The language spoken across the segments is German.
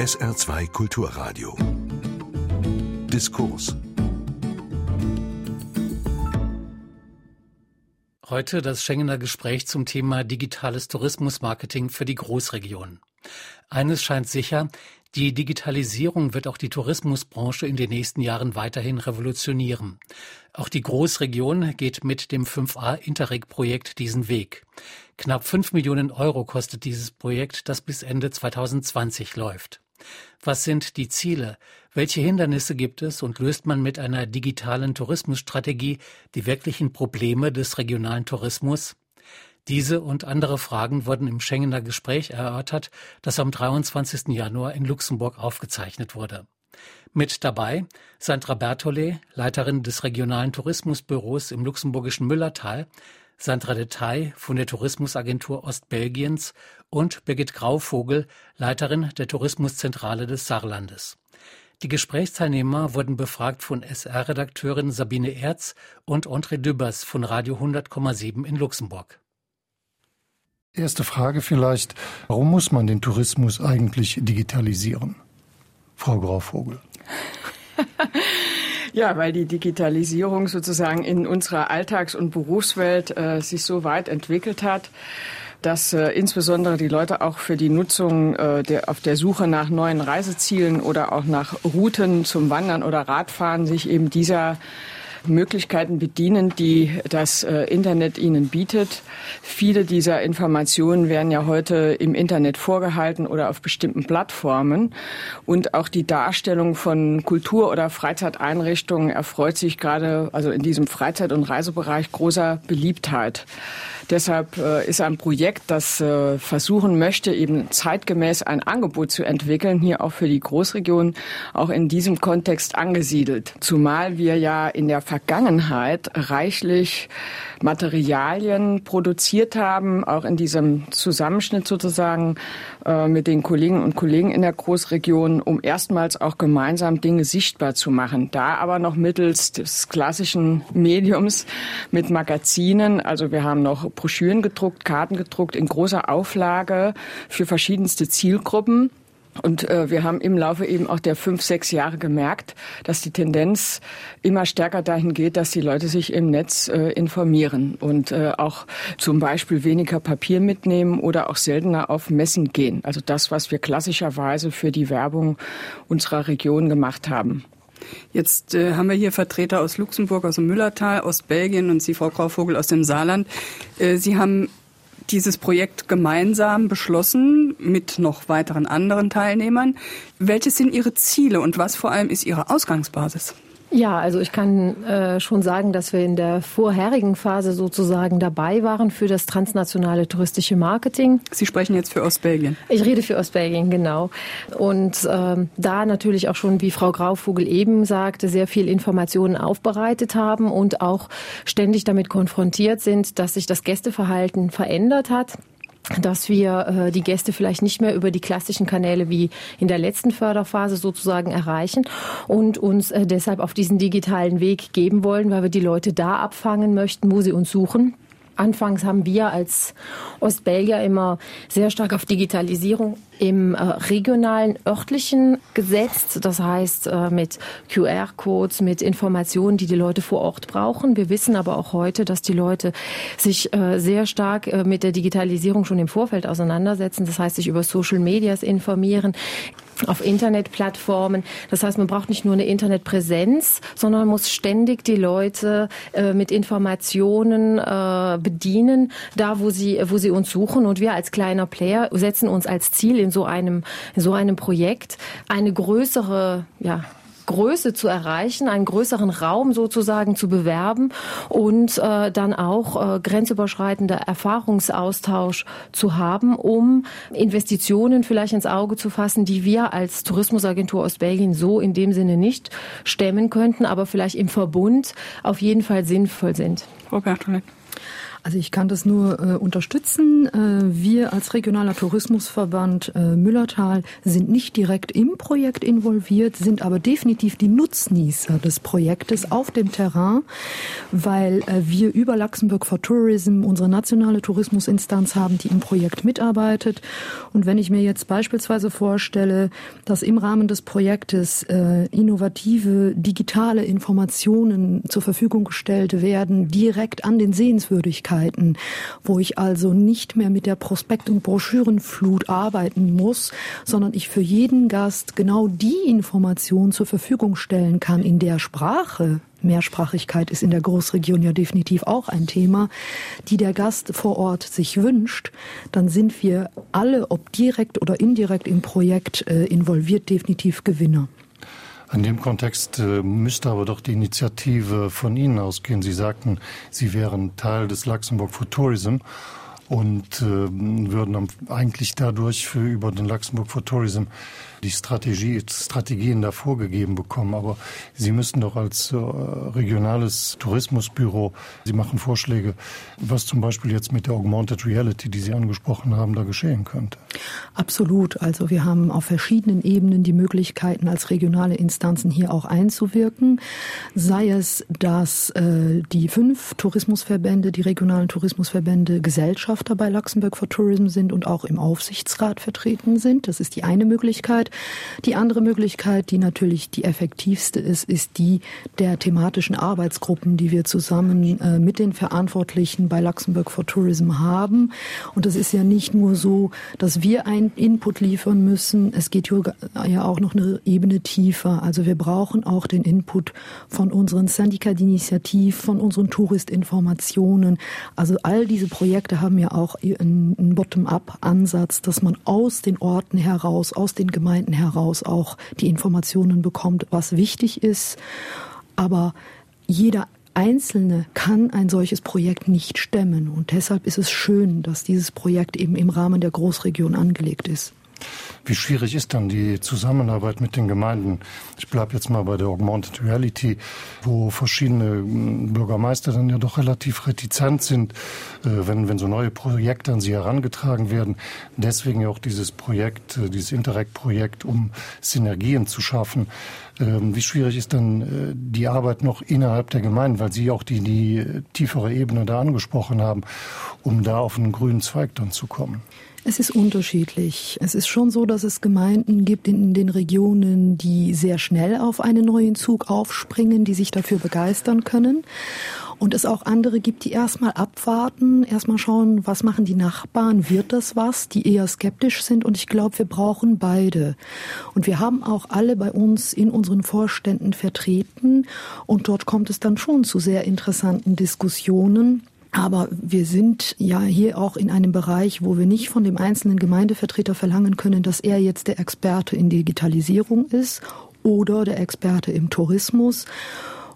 SR2 Kulturradio. Diskurs. Heute das Schengener Gespräch zum Thema digitales Tourismusmarketing für die Großregion. Eines scheint sicher, die Digitalisierung wird auch die Tourismusbranche in den nächsten Jahren weiterhin revolutionieren. Auch die Großregion geht mit dem 5a Interreg-Projekt diesen Weg. Knapp 5 Millionen Euro kostet dieses Projekt, das bis Ende 2020 läuft. Was sind die Ziele? Welche Hindernisse gibt es und löst man mit einer digitalen Tourismusstrategie die wirklichen Probleme des regionalen Tourismus? Diese und andere Fragen wurden im Schengener Gespräch erörtert, das am 23. Januar in Luxemburg aufgezeichnet wurde. Mit dabei Sandra Bertole, Leiterin des regionalen Tourismusbüros im luxemburgischen Müllertal, Sandra Detail von der Tourismusagentur Ostbelgiens und Birgit Grauvogel, Leiterin der Tourismuszentrale des Saarlandes. Die Gesprächsteilnehmer wurden befragt von SR-Redakteurin Sabine Erz und André Dübers von Radio 100,7 in Luxemburg. Erste Frage vielleicht, warum muss man den Tourismus eigentlich digitalisieren? Frau Grauvogel. Ja, weil die Digitalisierung sozusagen in unserer Alltags- und Berufswelt äh, sich so weit entwickelt hat, dass äh, insbesondere die Leute auch für die Nutzung äh, der, auf der Suche nach neuen Reisezielen oder auch nach Routen zum Wandern oder Radfahren sich eben dieser Möglichkeiten bedienen, die das äh, Internet ihnen bietet. Viele dieser Informationen werden ja heute im Internet vorgehalten oder auf bestimmten Plattformen. Und auch die Darstellung von Kultur- oder Freizeiteinrichtungen erfreut sich gerade, also in diesem Freizeit- und Reisebereich großer Beliebtheit. Deshalb äh, ist ein Projekt, das äh, versuchen möchte, eben zeitgemäß ein Angebot zu entwickeln, hier auch für die Großregion, auch in diesem Kontext angesiedelt. Zumal wir ja in der Vergangenheit reichlich Materialien produziert haben, auch in diesem Zusammenschnitt sozusagen äh, mit den Kollegen und Kollegen in der Großregion, um erstmals auch gemeinsam Dinge sichtbar zu machen. Da aber noch mittels des klassischen Mediums mit Magazinen. Also wir haben noch Broschüren gedruckt, Karten gedruckt in großer Auflage für verschiedenste Zielgruppen. Und äh, wir haben im Laufe eben auch der fünf, sechs Jahre gemerkt, dass die Tendenz immer stärker dahin geht, dass die Leute sich im Netz äh, informieren und äh, auch zum Beispiel weniger Papier mitnehmen oder auch seltener auf Messen gehen. Also das, was wir klassischerweise für die Werbung unserer Region gemacht haben. Jetzt äh, haben wir hier Vertreter aus Luxemburg, aus dem Müllertal, aus Belgien und Sie, Frau Grauvogel, aus dem Saarland. Äh, Sie haben dieses Projekt gemeinsam beschlossen mit noch weiteren anderen Teilnehmern. Welches sind Ihre Ziele und was vor allem ist Ihre Ausgangsbasis? Ja, also ich kann äh, schon sagen, dass wir in der vorherigen Phase sozusagen dabei waren für das transnationale touristische Marketing. Sie sprechen jetzt für Ostbelgien. Ich rede für Ostbelgien, genau. Und äh, da natürlich auch schon, wie Frau Grauvogel eben sagte, sehr viel Informationen aufbereitet haben und auch ständig damit konfrontiert sind, dass sich das Gästeverhalten verändert hat dass wir äh, die Gäste vielleicht nicht mehr über die klassischen Kanäle wie in der letzten Förderphase sozusagen erreichen und uns äh, deshalb auf diesen digitalen Weg geben wollen, weil wir die Leute da abfangen möchten, wo sie uns suchen. Anfangs haben wir als Ostbelgier immer sehr stark auf Digitalisierung im äh, regionalen, örtlichen gesetzt. Das heißt äh, mit QR-Codes, mit Informationen, die die Leute vor Ort brauchen. Wir wissen aber auch heute, dass die Leute sich äh, sehr stark mit der Digitalisierung schon im Vorfeld auseinandersetzen. Das heißt, sich über Social Medias informieren auf Internetplattformen. Das heißt, man braucht nicht nur eine Internetpräsenz, sondern muss ständig die Leute äh, mit Informationen äh, bedienen, da wo sie, wo sie uns suchen. Und wir als kleiner Player setzen uns als Ziel in so einem, in so einem Projekt eine größere, ja, Größe zu erreichen, einen größeren Raum sozusagen zu bewerben und äh, dann auch äh, grenzüberschreitender Erfahrungsaustausch zu haben, um Investitionen vielleicht ins Auge zu fassen, die wir als Tourismusagentur aus Belgien so in dem Sinne nicht stemmen könnten, aber vielleicht im Verbund auf jeden Fall sinnvoll sind. Frau Bertolet. Also ich kann das nur äh, unterstützen. Äh, wir als regionaler Tourismusverband äh, Müllertal sind nicht direkt im Projekt involviert, sind aber definitiv die Nutznießer des Projektes auf dem Terrain, weil äh, wir über Luxemburg for Tourism unsere nationale Tourismusinstanz haben, die im Projekt mitarbeitet. Und wenn ich mir jetzt beispielsweise vorstelle, dass im Rahmen des Projektes äh, innovative digitale Informationen zur Verfügung gestellt werden, direkt an den Sehenswürdigkeiten, wo ich also nicht mehr mit der Prospekt- und Broschürenflut arbeiten muss, sondern ich für jeden Gast genau die Information zur Verfügung stellen kann in der Sprache, Mehrsprachigkeit ist in der Großregion ja definitiv auch ein Thema, die der Gast vor Ort sich wünscht, dann sind wir alle, ob direkt oder indirekt im Projekt äh, involviert, definitiv Gewinner. In dem Kontext äh, müsste aber doch die Initiative von Ihnen ausgehen. Sie sagten, Sie wären Teil des Luxemburg for Tourism und äh, würden eigentlich dadurch für über den Luxemburg for Tourism die Strategie, Strategien da vorgegeben bekommen. Aber Sie müssen doch als äh, regionales Tourismusbüro, Sie machen Vorschläge, was zum Beispiel jetzt mit der Augmented Reality, die Sie angesprochen haben, da geschehen könnte. Absolut. Also wir haben auf verschiedenen Ebenen die Möglichkeiten, als regionale Instanzen hier auch einzuwirken. Sei es, dass äh, die fünf Tourismusverbände, die regionalen Tourismusverbände Gesellschafter bei Luxemburg for Tourism sind und auch im Aufsichtsrat vertreten sind. Das ist die eine Möglichkeit. Die andere Möglichkeit, die natürlich die effektivste ist, ist die der thematischen Arbeitsgruppen, die wir zusammen äh, mit den Verantwortlichen bei Luxemburg for Tourism haben. Und das ist ja nicht nur so, dass wir einen Input liefern müssen. Es geht ja auch noch eine Ebene tiefer. Also wir brauchen auch den Input von unseren Syndikat d'Initiativ, von unseren Touristinformationen. Also all diese Projekte haben ja auch einen Bottom-up-Ansatz, dass man aus den Orten heraus, aus den Gemeinden heraus auch die Informationen bekommt, was wichtig ist. Aber jeder Einzelne kann ein solches Projekt nicht stemmen. Und deshalb ist es schön, dass dieses Projekt eben im Rahmen der Großregion angelegt ist. Wie schwierig ist dann die Zusammenarbeit mit den Gemeinden? Ich bleibe jetzt mal bei der Augmented Reality, wo verschiedene hm, Bürgermeister dann ja doch relativ retizent sind, äh, wenn, wenn so neue Projekte an sie herangetragen werden. Deswegen ja auch dieses Projekt, äh, dieses Interreg-Projekt, um Synergien zu schaffen. Ähm, wie schwierig ist dann äh, die Arbeit noch innerhalb der Gemeinden, weil Sie auch die, die tiefere Ebene da angesprochen haben, um da auf einen grünen Zweig dann zu kommen? Es ist unterschiedlich. Es ist schon so, dass es Gemeinden gibt in den Regionen, die sehr schnell auf einen neuen Zug aufspringen, die sich dafür begeistern können. Und es auch andere gibt, die erstmal abwarten, erstmal schauen, was machen die Nachbarn, wird das was, die eher skeptisch sind. Und ich glaube, wir brauchen beide. Und wir haben auch alle bei uns in unseren Vorständen vertreten. Und dort kommt es dann schon zu sehr interessanten Diskussionen aber wir sind ja hier auch in einem Bereich, wo wir nicht von dem einzelnen Gemeindevertreter verlangen können, dass er jetzt der Experte in Digitalisierung ist oder der Experte im Tourismus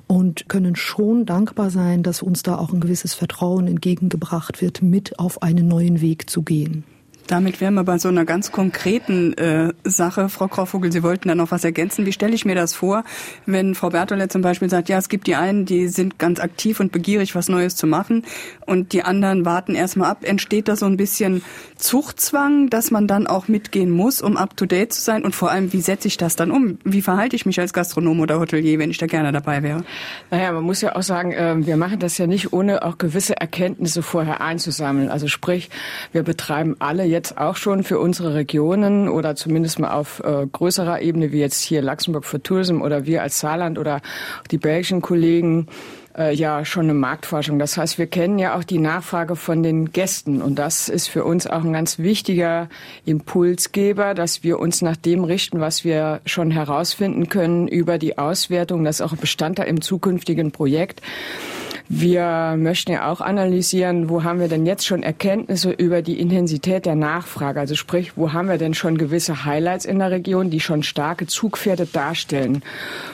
und können schon dankbar sein, dass uns da auch ein gewisses Vertrauen entgegengebracht wird, mit auf einen neuen Weg zu gehen. Damit wären wir bei so einer ganz konkreten äh, Sache. Frau Kraufvogel, Sie wollten da noch was ergänzen. Wie stelle ich mir das vor, wenn Frau Bertolet zum Beispiel sagt, ja, es gibt die einen, die sind ganz aktiv und begierig, was Neues zu machen und die anderen warten erstmal ab. Entsteht da so ein bisschen Zuchtzwang, dass man dann auch mitgehen muss, um up-to-date zu sein? Und vor allem, wie setze ich das dann um? Wie verhalte ich mich als Gastronom oder Hotelier, wenn ich da gerne dabei wäre? Naja, man muss ja auch sagen, ähm, wir machen das ja nicht, ohne auch gewisse Erkenntnisse vorher einzusammeln. Also sprich, wir betreiben alle jetzt auch schon für unsere Regionen oder zumindest mal auf äh, größerer Ebene, wie jetzt hier Luxemburg für Tourism oder wir als Saarland oder die belgischen Kollegen, äh, ja schon eine Marktforschung. Das heißt, wir kennen ja auch die Nachfrage von den Gästen und das ist für uns auch ein ganz wichtiger Impulsgeber, dass wir uns nach dem richten, was wir schon herausfinden können über die Auswertung. Das ist auch Bestandteil im zukünftigen Projekt. Wir möchten ja auch analysieren, wo haben wir denn jetzt schon Erkenntnisse über die Intensität der Nachfrage? Also sprich, wo haben wir denn schon gewisse Highlights in der Region, die schon starke Zugpferde darstellen?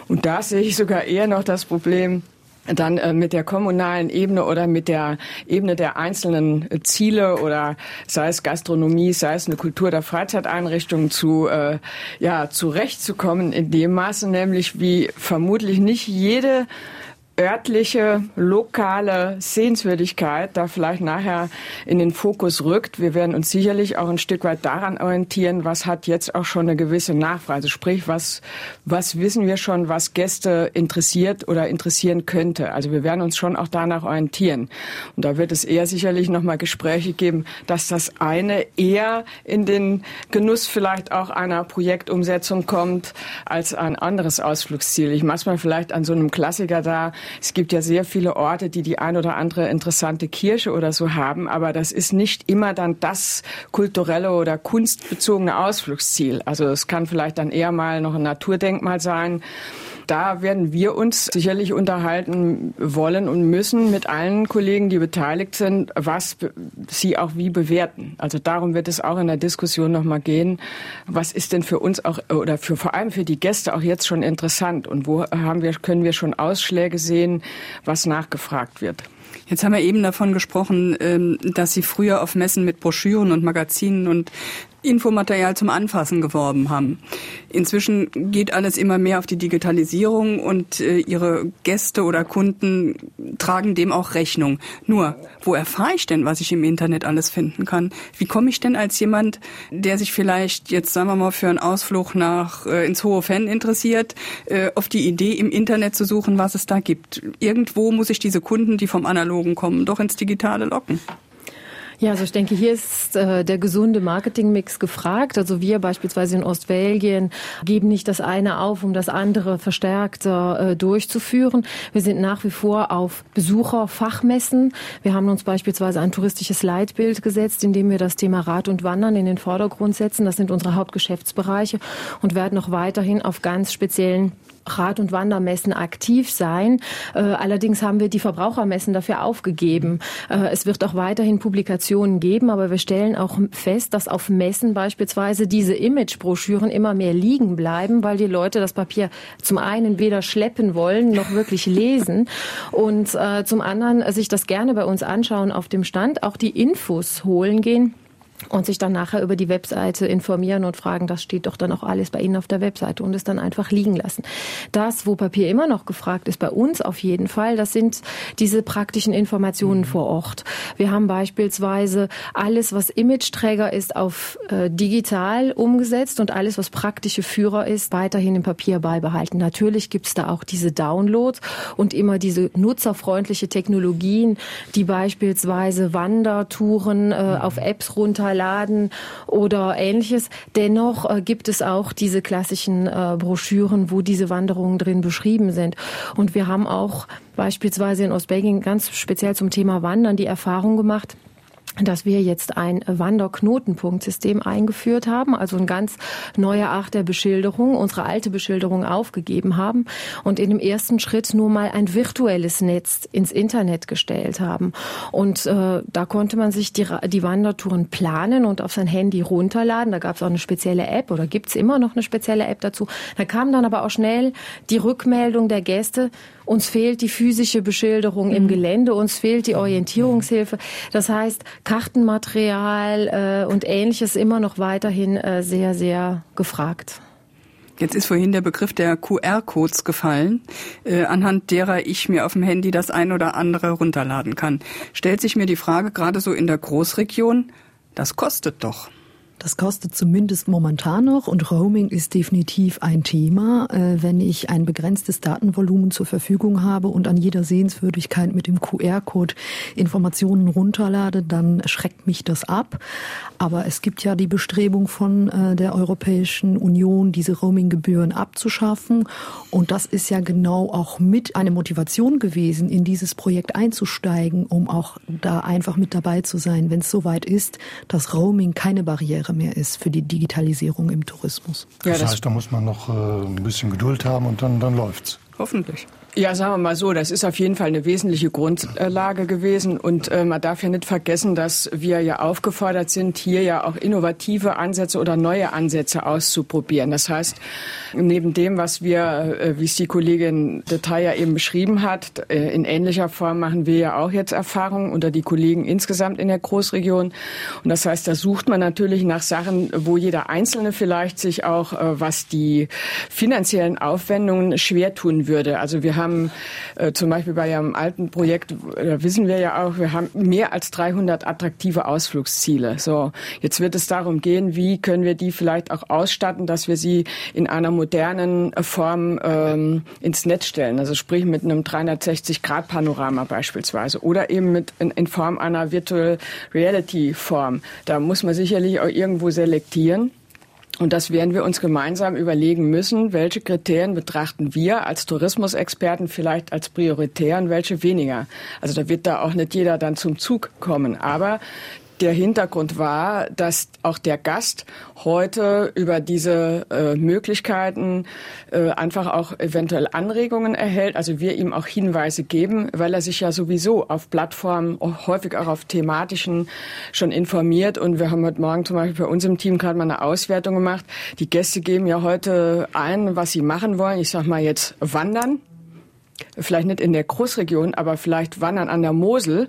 Und da sehe ich sogar eher noch das Problem, dann äh, mit der kommunalen Ebene oder mit der Ebene der einzelnen äh, Ziele oder sei es Gastronomie, sei es eine Kultur- der Freizeiteinrichtung zu äh, ja zurechtzukommen in dem Maße nämlich wie vermutlich nicht jede örtliche, lokale Sehenswürdigkeit da vielleicht nachher in den Fokus rückt. Wir werden uns sicherlich auch ein Stück weit daran orientieren, was hat jetzt auch schon eine gewisse Nachfrage. Also sprich, was, was wissen wir schon, was Gäste interessiert oder interessieren könnte. Also wir werden uns schon auch danach orientieren. Und da wird es eher sicherlich nochmal Gespräche geben, dass das eine eher in den Genuss vielleicht auch einer Projektumsetzung kommt als ein anderes Ausflugsziel. Ich mache mal vielleicht an so einem Klassiker da, es gibt ja sehr viele Orte, die die ein oder andere interessante Kirche oder so haben, aber das ist nicht immer dann das kulturelle oder kunstbezogene Ausflugsziel. Also es kann vielleicht dann eher mal noch ein Naturdenkmal sein da werden wir uns sicherlich unterhalten wollen und müssen mit allen Kollegen, die beteiligt sind, was sie auch wie bewerten. Also darum wird es auch in der Diskussion nochmal gehen. Was ist denn für uns auch oder für vor allem für die Gäste auch jetzt schon interessant und wo haben wir, können wir schon Ausschläge sehen, was nachgefragt wird? Jetzt haben wir eben davon gesprochen, ähm, dass Sie früher auf Messen mit Broschüren und Magazinen und Infomaterial zum Anfassen geworben haben. Inzwischen geht alles immer mehr auf die Digitalisierung und äh, Ihre Gäste oder Kunden tragen dem auch Rechnung. Nur, wo erfahre ich denn, was ich im Internet alles finden kann? Wie komme ich denn als jemand, der sich vielleicht jetzt, sagen wir mal, für einen Ausflug nach äh, ins Hohe Fan interessiert, äh, auf die Idee, im Internet zu suchen, was es da gibt? Irgendwo muss ich diese Kunden, die vom Analogen kommen, doch ins Digitale locken. Ja, also ich denke, hier ist äh, der gesunde Marketingmix gefragt. Also wir beispielsweise in Ostbelgien geben nicht das eine auf, um das andere verstärkter äh, durchzuführen. Wir sind nach wie vor auf Besucherfachmessen. Wir haben uns beispielsweise ein touristisches Leitbild gesetzt, indem wir das Thema Rad und Wandern in den Vordergrund setzen. Das sind unsere Hauptgeschäftsbereiche und werden auch weiterhin auf ganz speziellen Rad- und Wandermessen aktiv sein. Äh, allerdings haben wir die Verbrauchermessen dafür aufgegeben. Äh, es wird auch weiterhin Publikationen geben, aber wir stellen auch fest, dass auf Messen beispielsweise diese Imagebroschüren immer mehr liegen bleiben, weil die Leute das Papier zum einen weder schleppen wollen noch wirklich lesen und äh, zum anderen sich das gerne bei uns anschauen auf dem Stand, auch die Infos holen gehen und sich dann nachher über die Webseite informieren und fragen, das steht doch dann auch alles bei Ihnen auf der Webseite und es dann einfach liegen lassen. Das, wo Papier immer noch gefragt ist, bei uns auf jeden Fall, das sind diese praktischen Informationen mhm. vor Ort. Wir haben beispielsweise alles, was Imageträger ist, auf äh, digital umgesetzt und alles, was praktische Führer ist, weiterhin im Papier beibehalten. Natürlich gibt es da auch diese Downloads und immer diese nutzerfreundliche Technologien, die beispielsweise Wandertouren äh, mhm. auf Apps runter Laden oder ähnliches. Dennoch äh, gibt es auch diese klassischen äh, Broschüren, wo diese Wanderungen drin beschrieben sind. Und wir haben auch beispielsweise in Ostbelgien ganz speziell zum Thema Wandern die Erfahrung gemacht, dass wir jetzt ein Wanderknotenpunktsystem eingeführt haben, also eine ganz neue Art der Beschilderung, unsere alte Beschilderung aufgegeben haben und in dem ersten Schritt nur mal ein virtuelles Netz ins Internet gestellt haben. Und äh, da konnte man sich die, die Wandertouren planen und auf sein Handy runterladen. Da gab es auch eine spezielle App oder gibt's immer noch eine spezielle App dazu. Da kam dann aber auch schnell die Rückmeldung der Gäste, uns fehlt die physische Beschilderung mhm. im Gelände, uns fehlt die Orientierungshilfe. Das heißt, Kartenmaterial äh, und ähnliches immer noch weiterhin äh, sehr, sehr gefragt. Jetzt ist vorhin der Begriff der QR-Codes gefallen, äh, anhand derer ich mir auf dem Handy das ein oder andere runterladen kann. Stellt sich mir die Frage, gerade so in der Großregion, das kostet doch. Das kostet zumindest momentan noch und Roaming ist definitiv ein Thema. Äh, wenn ich ein begrenztes Datenvolumen zur Verfügung habe und an jeder Sehenswürdigkeit mit dem QR-Code Informationen runterlade, dann schreckt mich das ab. Aber es gibt ja die Bestrebung von äh, der Europäischen Union, diese Roaming-Gebühren abzuschaffen. Und das ist ja genau auch mit eine Motivation gewesen, in dieses Projekt einzusteigen, um auch da einfach mit dabei zu sein, wenn es soweit ist, dass Roaming keine Barriere Sache mehr ist für die Digitalisierung im Tourismus. Ja, das, das heißt, da muss man noch äh, ein bisschen Geduld haben und dann, dann läuft's. Hoffentlich. Ja, sagen wir mal so, das ist auf jeden Fall eine wesentliche Grundlage gewesen. Und äh, man darf ja nicht vergessen, dass wir ja aufgefordert sind, hier ja auch innovative Ansätze oder neue Ansätze auszuprobieren. Das heißt, neben dem, was wir, äh, wie es die Kollegin Detail ja eben beschrieben hat, äh, in ähnlicher Form machen wir ja auch jetzt Erfahrungen unter die Kollegen insgesamt in der Großregion. Und das heißt, da sucht man natürlich nach Sachen, wo jeder Einzelne vielleicht sich auch, äh, was die finanziellen Aufwendungen schwer tun würde. Also wir haben äh, zum Beispiel bei einem alten Projekt, da wissen wir ja auch, wir haben mehr als 300 attraktive Ausflugsziele. So, jetzt wird es darum gehen, wie können wir die vielleicht auch ausstatten, dass wir sie in einer modernen Form ähm, ins Netz stellen. Also sprich mit einem 360-Grad-Panorama beispielsweise oder eben mit in, in Form einer Virtual Reality-Form. Da muss man sicherlich auch irgendwo selektieren. Und das werden wir uns gemeinsam überlegen müssen, welche Kriterien betrachten wir als Tourismusexperten vielleicht als prioritär und welche weniger. Also da wird da auch nicht jeder dann zum Zug kommen. Aber der Hintergrund war, dass auch der Gast heute über diese äh, Möglichkeiten äh, einfach auch eventuell Anregungen erhält. Also wir ihm auch Hinweise geben, weil er sich ja sowieso auf Plattformen, häufig auch auf thematischen schon informiert. Und wir haben heute Morgen zum Beispiel bei uns im Team gerade mal eine Auswertung gemacht. Die Gäste geben ja heute ein, was sie machen wollen. Ich sag mal jetzt wandern. Vielleicht nicht in der Großregion, aber vielleicht wandern an der Mosel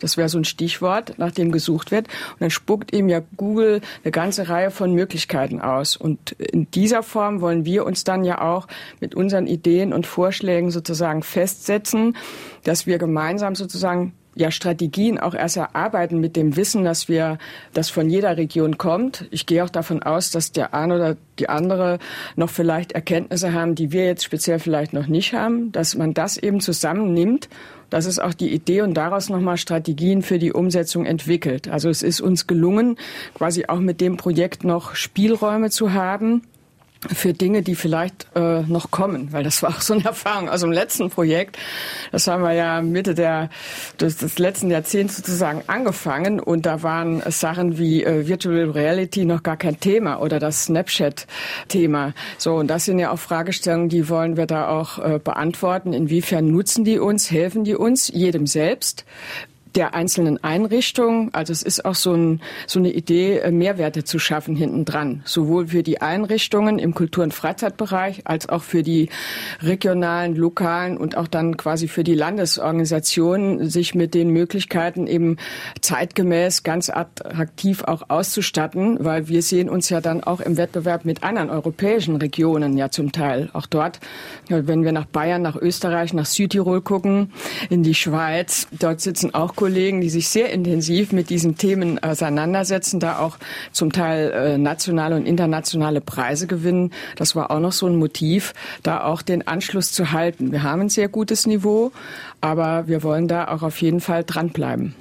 das wäre so ein Stichwort, nach dem gesucht wird. Und dann spuckt ihm ja Google eine ganze Reihe von Möglichkeiten aus. Und in dieser Form wollen wir uns dann ja auch mit unseren Ideen und Vorschlägen sozusagen festsetzen, dass wir gemeinsam sozusagen ja Strategien auch erst erarbeiten mit dem Wissen, dass wir das von jeder Region kommt. Ich gehe auch davon aus, dass der eine oder die andere noch vielleicht Erkenntnisse haben, die wir jetzt speziell vielleicht noch nicht haben, dass man das eben zusammennimmt das ist auch die Idee und daraus nochmal Strategien für die Umsetzung entwickelt. Also es ist uns gelungen, quasi auch mit dem Projekt noch Spielräume zu haben, für Dinge, die vielleicht äh, noch kommen, weil das war auch so eine Erfahrung aus dem letzten Projekt. Das haben wir ja Mitte der des, des letzten Jahrzehnts sozusagen angefangen und da waren Sachen wie äh, Virtual Reality noch gar kein Thema oder das Snapchat-Thema. So und das sind ja auch Fragestellungen, die wollen wir da auch äh, beantworten. Inwiefern nutzen die uns, helfen die uns, jedem selbst? Der einzelnen Einrichtungen. Also es ist auch so, ein, so eine Idee, äh, Mehrwerte zu schaffen hinten dran. Sowohl für die Einrichtungen im Kultur- und Freizeitbereich als auch für die regionalen, lokalen und auch dann quasi für die Landesorganisationen, sich mit den Möglichkeiten eben zeitgemäß ganz attraktiv auch auszustatten, weil wir sehen uns ja dann auch im Wettbewerb mit anderen europäischen Regionen ja zum Teil. Auch dort, wenn wir nach Bayern, nach Österreich, nach Südtirol gucken, in die Schweiz, dort sitzen auch Kollegen, die sich sehr intensiv mit diesen Themen auseinandersetzen, da auch zum Teil äh, nationale und internationale Preise gewinnen. Das war auch noch so ein Motiv, da auch den Anschluss zu halten. Wir haben ein sehr gutes Niveau, aber wir wollen da auch auf jeden Fall dranbleiben.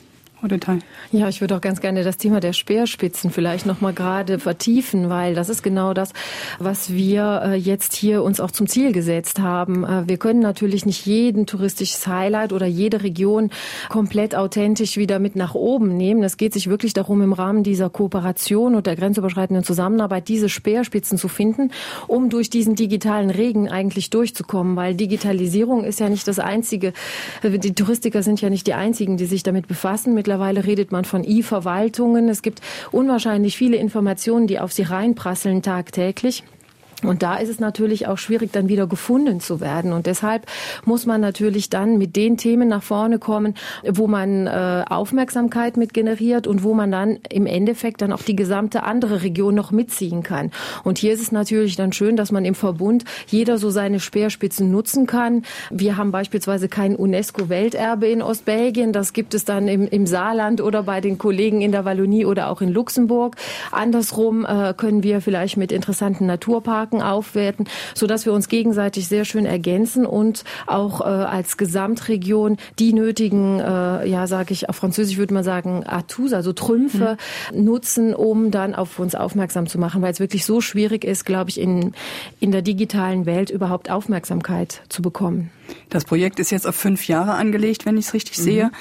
Detail. Ja, ich würde auch ganz gerne das Thema der Speerspitzen vielleicht noch mal gerade vertiefen, weil das ist genau das, was wir äh, jetzt hier uns auch zum Ziel gesetzt haben. Äh, wir können natürlich nicht jeden touristisches Highlight oder jede Region komplett authentisch wieder mit nach oben nehmen. Es geht sich wirklich darum, im Rahmen dieser Kooperation und der grenzüberschreitenden Zusammenarbeit diese Speerspitzen zu finden, um durch diesen digitalen Regen eigentlich durchzukommen, weil Digitalisierung ist ja nicht das einzige. Äh, die Touristiker sind ja nicht die einzigen, die sich damit befassen. Mit Mittlerweile redet man von E-Verwaltungen. Es gibt unwahrscheinlich viele Informationen, die auf sie reinprasseln tagtäglich. Und da ist es natürlich auch schwierig, dann wieder gefunden zu werden. Und deshalb muss man natürlich dann mit den Themen nach vorne kommen, wo man äh, Aufmerksamkeit mit generiert und wo man dann im Endeffekt dann auch die gesamte andere Region noch mitziehen kann. Und hier ist es natürlich dann schön, dass man im Verbund jeder so seine Speerspitzen nutzen kann. Wir haben beispielsweise kein UNESCO-Welterbe in Ostbelgien. Das gibt es dann im, im Saarland oder bei den Kollegen in der Wallonie oder auch in Luxemburg. Andersrum äh, können wir vielleicht mit interessanten Naturparks Marken aufwerten, sodass wir uns gegenseitig sehr schön ergänzen und auch äh, als Gesamtregion die nötigen, äh, ja, sage ich auf Französisch würde man sagen, Atouts, also Trümpfe mhm. nutzen, um dann auf uns aufmerksam zu machen, weil es wirklich so schwierig ist, glaube ich, in, in der digitalen Welt überhaupt Aufmerksamkeit zu bekommen. Das Projekt ist jetzt auf fünf Jahre angelegt, wenn ich es richtig mhm. sehe.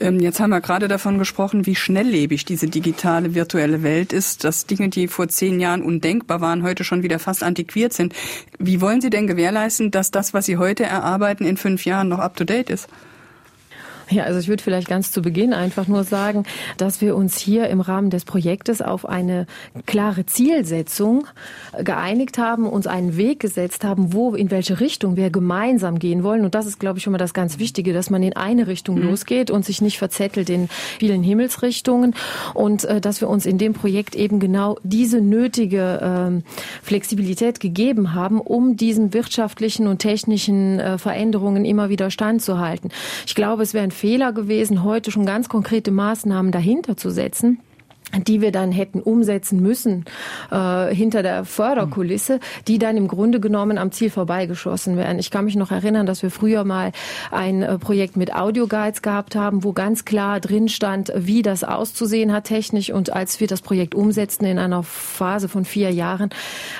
Ähm, jetzt haben wir gerade davon gesprochen, wie schnelllebig diese digitale virtuelle Welt ist, dass Dinge, die vor zehn Jahren undenkbar waren, heute schon wieder fast antiquiert sind. Wie wollen Sie denn gewährleisten, dass das, was Sie heute erarbeiten, in fünf Jahren noch up-to-date ist? Ja, also ich würde vielleicht ganz zu Beginn einfach nur sagen, dass wir uns hier im Rahmen des Projektes auf eine klare Zielsetzung geeinigt haben, uns einen Weg gesetzt haben, wo, in welche Richtung wir gemeinsam gehen wollen. Und das ist, glaube ich, schon mal das ganz Wichtige, dass man in eine Richtung mhm. losgeht und sich nicht verzettelt in vielen Himmelsrichtungen und äh, dass wir uns in dem Projekt eben genau diese nötige äh, Flexibilität gegeben haben, um diesen wirtschaftlichen und technischen äh, Veränderungen immer wieder standzuhalten. Ich glaube, es wäre ein Fehler gewesen, heute schon ganz konkrete Maßnahmen dahinter zu setzen die wir dann hätten umsetzen müssen äh, hinter der Förderkulisse, die dann im Grunde genommen am Ziel vorbeigeschossen werden. Ich kann mich noch erinnern, dass wir früher mal ein äh, Projekt mit Audioguides gehabt haben, wo ganz klar drin stand, wie das auszusehen hat technisch. Und als wir das Projekt umsetzten in einer Phase von vier Jahren,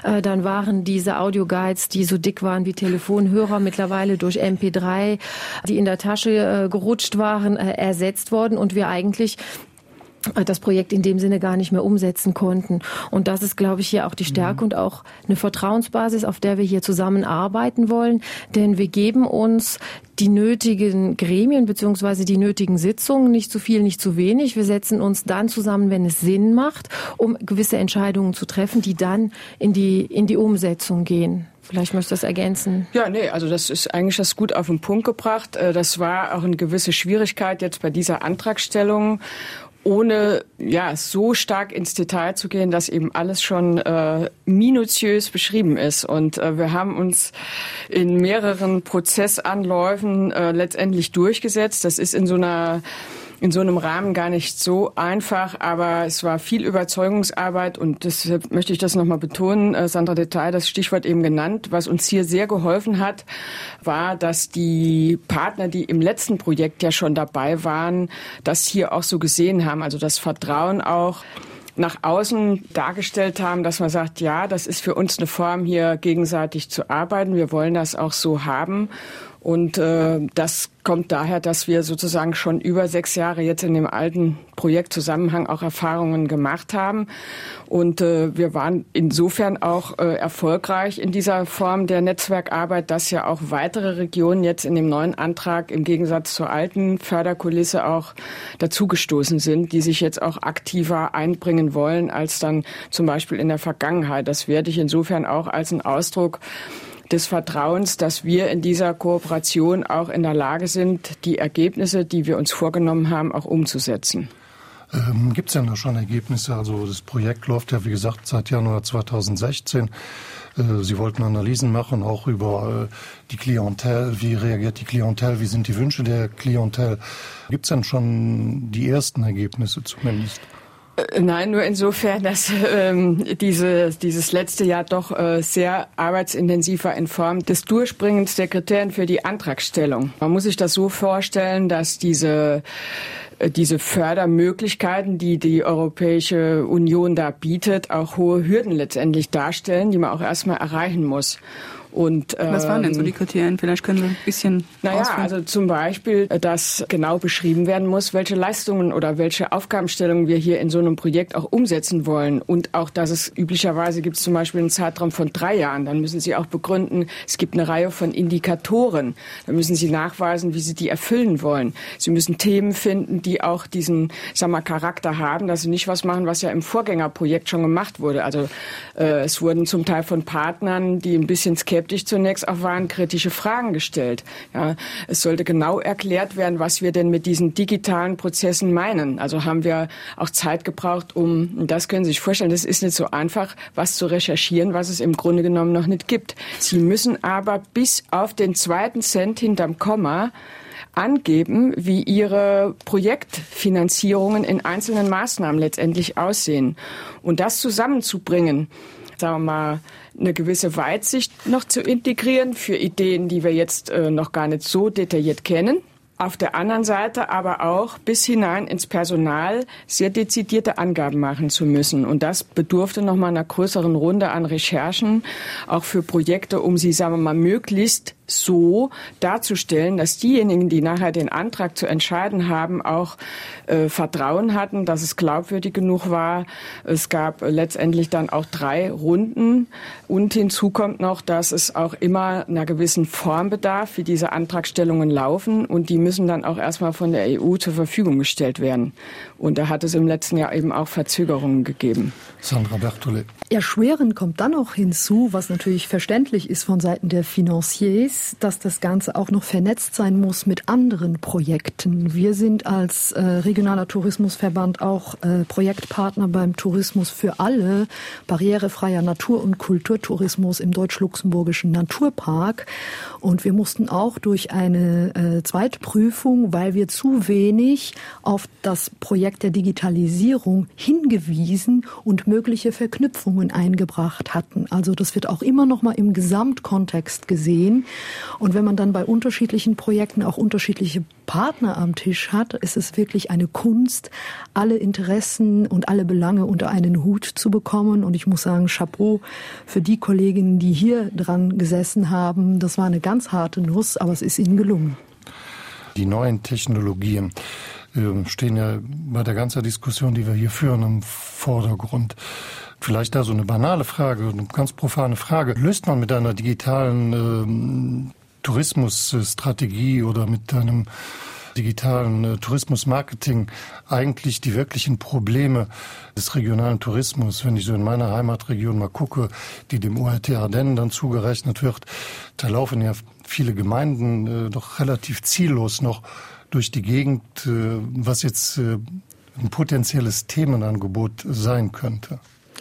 äh, dann waren diese Audioguides, die so dick waren wie Telefonhörer, mittlerweile durch MP3, die in der Tasche äh, gerutscht waren, äh, ersetzt worden und wir eigentlich das Projekt in dem Sinne gar nicht mehr umsetzen konnten. Und das ist, glaube ich, hier auch die Stärke mhm. und auch eine Vertrauensbasis, auf der wir hier zusammenarbeiten wollen. Denn wir geben uns die nötigen Gremien beziehungsweise die nötigen Sitzungen, nicht zu viel, nicht zu wenig. Wir setzen uns dann zusammen, wenn es Sinn macht, um gewisse Entscheidungen zu treffen, die dann in die, in die Umsetzung gehen. Vielleicht möchtest du das ergänzen. Ja, nee, also das ist eigentlich das gut auf den Punkt gebracht. Äh, das war auch eine gewisse Schwierigkeit jetzt bei dieser Antragstellung ohne ja so stark ins Detail zu gehen, dass eben alles schon äh, minutiös beschrieben ist. Und äh, wir haben uns in mehreren Prozessanläufen äh, letztendlich durchgesetzt. Das ist in so einer in so einem Rahmen gar nicht so einfach, aber es war viel Überzeugungsarbeit und deshalb möchte ich das nochmal betonen. Äh, Sandra Detail, das Stichwort eben genannt. Was uns hier sehr geholfen hat, war, dass die Partner, die im letzten Projekt ja schon dabei waren, das hier auch so gesehen haben. Also das Vertrauen auch nach außen dargestellt haben, dass man sagt, ja, das ist für uns eine Form, hier gegenseitig zu arbeiten. Wir wollen das auch so haben. Und äh, das kommt daher, dass wir sozusagen schon über sechs Jahre jetzt in dem alten Projektzusammenhang auch Erfahrungen gemacht haben. Und äh, wir waren insofern auch äh, erfolgreich in dieser Form der Netzwerkarbeit, dass ja auch weitere Regionen jetzt in dem neuen Antrag im Gegensatz zur alten Förderkulisse auch dazugestoßen sind, die sich jetzt auch aktiver einbringen wollen als dann zum Beispiel in der Vergangenheit. Das werde ich insofern auch als einen Ausdruck des Vertrauens, dass wir in dieser Kooperation auch in der Lage sind, die Ergebnisse, die wir uns vorgenommen haben, auch umzusetzen. Ähm, Gibt es denn da schon Ergebnisse? Also das Projekt läuft ja, wie gesagt, seit Januar 2016. Äh, Sie wollten Analysen machen, auch über äh, die Klientel. Wie reagiert die Klientel? Wie sind die Wünsche der Klientel? Gibt es denn schon die ersten Ergebnisse zumindest? Äh, nein, nur insofern, dass ähm, diese, dieses letzte Jahr doch äh, sehr arbeitsintensiv war in Form des Durchbringens der Kriterien für die Antragstellung. Man muss sich das so vorstellen, dass diese äh, diese Fördermöglichkeiten, die die Europäische Union da bietet, auch hohe Hürden letztendlich darstellen, die man auch erstmal erreichen muss. Und, ähm, Was waren denn so ähm, die Kriterien? Vielleicht können Sie ein bisschen Naja, ausführen. also zum Beispiel, dass genau beschrieben werden muss, welche Leistungen oder welche Aufgabenstellungen wir hier in so einem Projekt auch umsetzen wollen. Und auch, dass es üblicherweise gibt es zum Beispiel einen Zeitraum von drei Jahren. Dann müssen Sie auch begründen, es gibt eine Reihe von Indikatoren. Dann müssen Sie nachweisen, wie Sie die erfüllen wollen. Sie müssen Themen finden, die auch diesen, sag mal, Charakter haben, dass Sie nicht was machen, was ja im Vorgängerprojekt schon gemacht wurde. Also äh, es wurden zum Teil von Partnern, die ein bisschen skeptisch skeptisch zunächst auch waren, kritische Fragen gestellt. Ja, es sollte genau erklärt werden, was wir denn mit diesen digitalen Prozessen meinen. Also haben wir auch Zeit gebraucht, um, das können Sie sich vorstellen, das ist nicht so einfach, was zu recherchieren, was es im Grunde genommen noch nicht gibt. Sie müssen aber bis auf den zweiten Cent hinterm Komma angeben, wie ihre Projektfinanzierungen in einzelnen Maßnahmen letztendlich aussehen. Und das zusammenzubringen, sagen wir mal, eine gewisse Weitsicht noch zu integrieren für Ideen, die wir jetzt äh, noch gar nicht so detailliert kennen. Auf der anderen Seite aber auch bis hinein ins Personal sehr dezidierte Angaben machen zu müssen. Und das bedurfte noch mal einer größeren Runde an Recherchen, auch für Projekte, um sie, sagen wir mal, möglichst so darzustellen, dass diejenigen, die nachher den Antrag zu entscheiden haben, auch äh, Vertrauen hatten, dass es glaubwürdig genug war. Es gab letztendlich dann auch drei Runden und hinzu kommt noch, dass es auch immer einer gewissen Form bedarf, wie diese Antragstellungen laufen und die müssen dann auch erstmal von der EU zur Verfügung gestellt werden. Und da hat es im letzten Jahr eben auch Verzögerungen gegeben. Sandra Bertole. Erschwerend kommt dann auch hinzu, was natürlich verständlich ist von Seiten der Financiers, dass das Ganze auch noch vernetzt sein muss mit anderen Projekten. Wir sind als äh, regionaler Tourismusverband auch äh, Projektpartner beim Tourismus für alle, barrierefreier Natur- und Kulturtourismus im deutsch-luxemburgischen Naturpark. Und wir mussten auch durch eine äh, Zweitprüfung, weil wir zu wenig auf das Projekt der Digitalisierung hingewiesen und mögliche Verknüpfungen eingebracht hatten. Also das wird auch immer noch mal im Gesamtkontext gesehen. Und wenn man dann bei unterschiedlichen Projekten auch unterschiedliche Partner am Tisch hat, ist es wirklich eine Kunst, alle Interessen und alle Belange unter einen Hut zu bekommen. Und ich muss sagen, Chapeau für die Kolleginnen, die hier dran gesessen haben. Das war eine ganz harte Nuss, aber es ist ihnen gelungen. Die neuen Technologien äh, stehen ja bei der ganzen Diskussion, die wir hier führen, im Vordergrund. Vielleicht da so eine banale Frage, eine ganz profane Frage. Löst man mit einer digitalen ähm, Tourismusstrategie oder mit einem digitalen äh, Tourismusmarketing eigentlich die wirklichen Probleme des regionalen Tourismus. Wenn ich so in meiner Heimatregion mal gucke, die dem ORT Ardennen dann zugerechnet wird, da laufen ja viele Gemeinden äh, doch relativ ziellos noch durch die Gegend, äh, was jetzt äh, ein potenzielles Themenangebot sein könnte.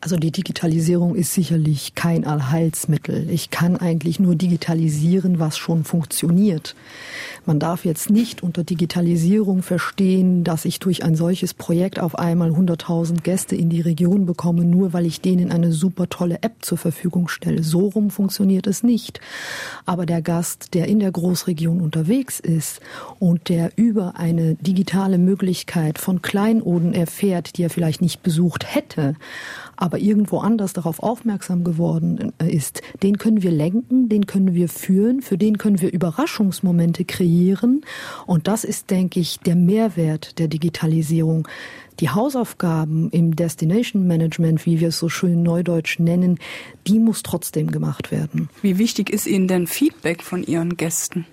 Also die Digitalisierung ist sicherlich kein Allheilsmittel. Ich kann eigentlich nur digitalisieren, was schon funktioniert. Man darf jetzt nicht unter Digitalisierung verstehen, dass ich durch ein solches Projekt auf einmal 100.000 Gäste in die Region bekomme, nur weil ich denen eine super tolle App zur Verfügung stelle. So rum funktioniert es nicht. Aber der Gast, der in der Großregion unterwegs ist und der über eine digitale Möglichkeit von Kleinoden erfährt, die er vielleicht nicht besucht hätte, aber irgendwo anders darauf aufmerksam geworden äh, ist, den können wir lenken, den können wir führen, für den können wir Überraschungsmomente kreieren. Und das ist, denke ich, der Mehrwert der Digitalisierung. Die Hausaufgaben im Destination Management, wie wir es so schön neudeutsch nennen, die muss trotzdem gemacht werden. Wie wichtig ist Ihnen denn Feedback von Ihren Gästen?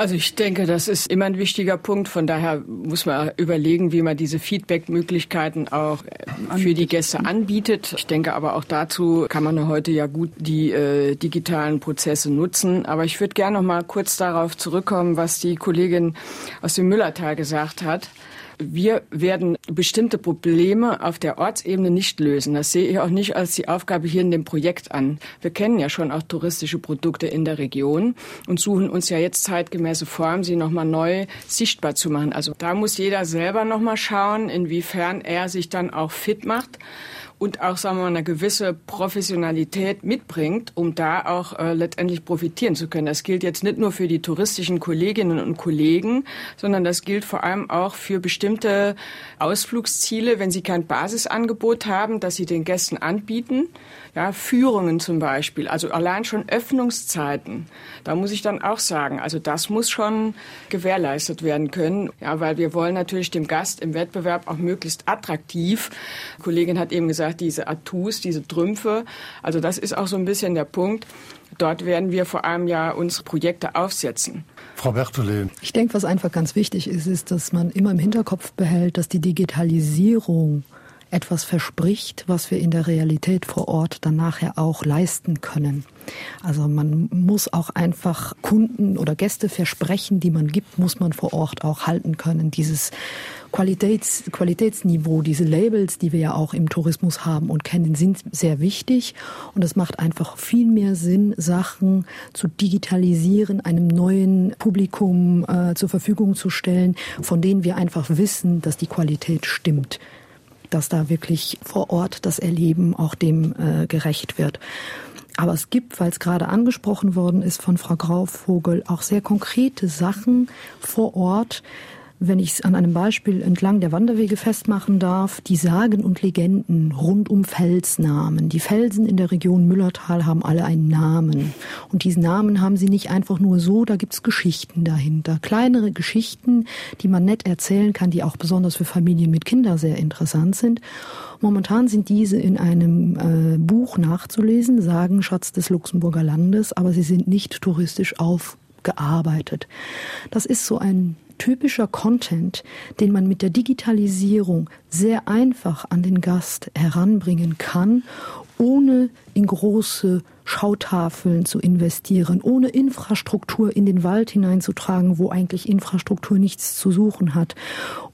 Also ich denke, das ist immer ein wichtiger Punkt. Von daher muss man überlegen, wie man diese Feedback-Möglichkeiten auch äh, für die Gäste anbietet. Ich denke aber auch dazu kann man heute ja gut die äh, digitalen Prozesse nutzen. Aber ich würde gerne noch mal kurz darauf zurückkommen, was die Kollegin aus dem Müllertal gesagt hat wir werden bestimmte Probleme auf der Ortsebene nicht lösen. Das sehe ich auch nicht als die Aufgabe hier in dem Projekt an. Wir kennen ja schon auch touristische Produkte in der Region und suchen uns ja jetzt zeitgemäße Formen, sie nochmal neu sichtbar zu machen. Also da muss jeder selber nochmal schauen, inwiefern er sich dann auch fit macht und auch sagen wir mal, eine gewisse Professionalität mitbringt, um da auch äh, letztendlich profitieren zu können. Das gilt jetzt nicht nur für die touristischen Kolleginnen und Kollegen, sondern das gilt vor allem auch für bestimmte Ausflugsziele, wenn sie kein Basisangebot haben, das sie den Gästen anbieten. Ja, Führungen zum Beispiel, also allein schon Öffnungszeiten. Da muss ich dann auch sagen, also das muss schon gewährleistet werden können, ja, weil wir wollen natürlich dem Gast im Wettbewerb auch möglichst attraktiv. Die Kollegin hat eben gesagt, diese Atus, diese Trümpfe. Also das ist auch so ein bisschen der Punkt. Dort werden wir vor allem ja unsere Projekte aufsetzen. Frau Bertole. Ich denke, was einfach ganz wichtig ist, ist, dass man immer im Hinterkopf behält, dass die Digitalisierung etwas verspricht, was wir in der Realität vor Ort dann nachher auch leisten können. Also man muss auch einfach Kunden oder Gäste versprechen, die man gibt, muss man vor Ort auch halten können. Dieses Qualitäts, Qualitätsniveau, diese Labels, die wir ja auch im Tourismus haben und kennen, sind sehr wichtig. Und es macht einfach viel mehr Sinn, Sachen zu digitalisieren, einem neuen Publikum äh, zur Verfügung zu stellen, von denen wir einfach wissen, dass die Qualität stimmt dass da wirklich vor Ort das Erleben auch dem äh, gerecht wird. Aber es gibt, weil es gerade angesprochen worden ist von Frau Grauvogel, auch sehr konkrete Sachen vor Ort, wenn ich es an einem Beispiel entlang der Wanderwege festmachen darf, die Sagen und Legenden rund um Felsnamen. Die Felsen in der Region Müllertal haben alle einen Namen. Und diesen Namen haben sie nicht einfach nur so, da gibt's Geschichten dahinter. Kleinere Geschichten, die man nett erzählen kann, die auch besonders für Familien mit Kindern sehr interessant sind. Momentan sind diese in einem äh, Buch nachzulesen, Sagen Schatz des Luxemburger Landes, aber sie sind nicht touristisch aufgearbeitet. Das ist so ein typischer Content, den man mit der Digitalisierung sehr einfach an den Gast heranbringen kann, ohne in große Schautafeln zu investieren, ohne Infrastruktur in den Wald hineinzutragen, wo eigentlich Infrastruktur nichts zu suchen hat.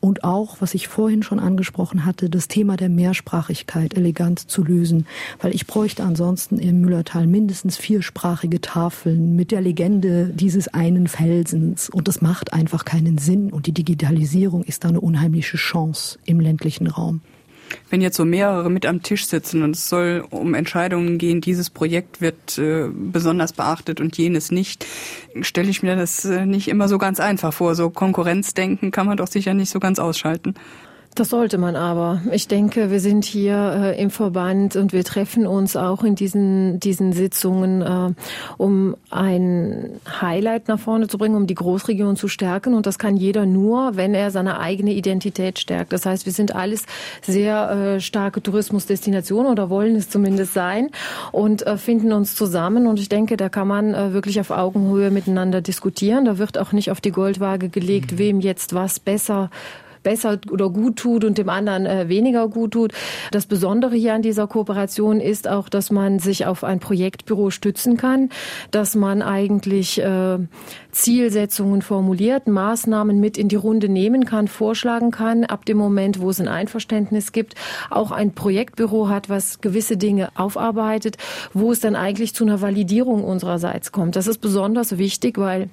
Und auch, was ich vorhin schon angesprochen hatte, das Thema der Mehrsprachigkeit elegant zu lösen. Weil ich bräuchte ansonsten im Müllertal mindestens viersprachige Tafeln mit der Legende dieses einen Felsens. Und das macht einfach keinen Sinn. Und die Digitalisierung ist da eine unheimliche Chance im ländlichen Raum. Wenn jetzt so mehrere mit am Tisch sitzen und es soll um Entscheidungen gehen, dieses Projekt wird äh, besonders beachtet und jenes nicht, stelle ich mir das äh, nicht immer so ganz einfach vor. So Konkurrenzdenken kann man doch sicher nicht so ganz ausschalten. Das sollte man aber. Ich denke, wir sind hier äh, im Verband und wir treffen uns auch in diesen, diesen Sitzungen, äh, um ein Highlight nach vorne zu bringen, um die Großregion zu stärken. Und das kann jeder nur, wenn er seine eigene Identität stärkt. Das heißt, wir sind alles sehr äh, starke Tourismusdestinationen oder wollen es zumindest sein und äh, finden uns zusammen. Und ich denke, da kann man äh, wirklich auf Augenhöhe miteinander diskutieren. Da wird auch nicht auf die Goldwaage gelegt, mhm. wem jetzt was besser besser oder gut tut und dem anderen äh, weniger gut tut. Das Besondere hier an dieser Kooperation ist auch, dass man sich auf ein Projektbüro stützen kann, dass man eigentlich äh, Zielsetzungen formuliert, Maßnahmen mit in die Runde nehmen kann, vorschlagen kann, ab dem Moment, wo es ein Einverständnis gibt, auch ein Projektbüro hat, was gewisse Dinge aufarbeitet, wo es dann eigentlich zu einer Validierung unsererseits kommt. Das ist besonders wichtig, weil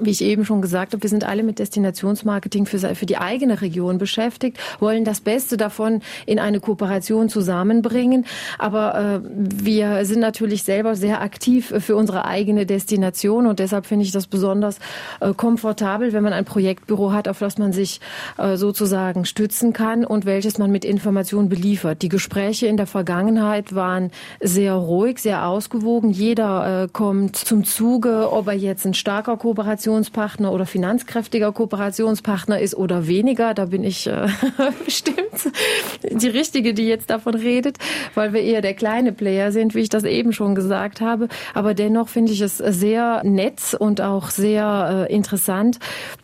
wie ich eben schon gesagt habe, wir sind alle mit Destinationsmarketing für, für die eigene Region beschäftigt, wollen das Beste davon in eine Kooperation zusammenbringen. Aber äh, wir sind natürlich selber sehr aktiv für unsere eigene Destination und deshalb finde ich das besonders äh, komfortabel, wenn man ein Projektbüro hat, auf das man sich äh, sozusagen stützen kann und welches man mit Informationen beliefert. Die Gespräche in der Vergangenheit waren sehr ruhig, sehr ausgewogen. Jeder äh, kommt zum Zuge, ob er jetzt ein starker Kooperation Kooperationspartner oder finanzkräftiger Kooperationspartner ist oder weniger. Da bin ich äh, bestimmt die Richtige, die jetzt davon redet, weil wir eher der kleine Player sind, wie ich das eben schon gesagt habe. Aber dennoch finde ich es sehr nett und auch sehr äh, interessant,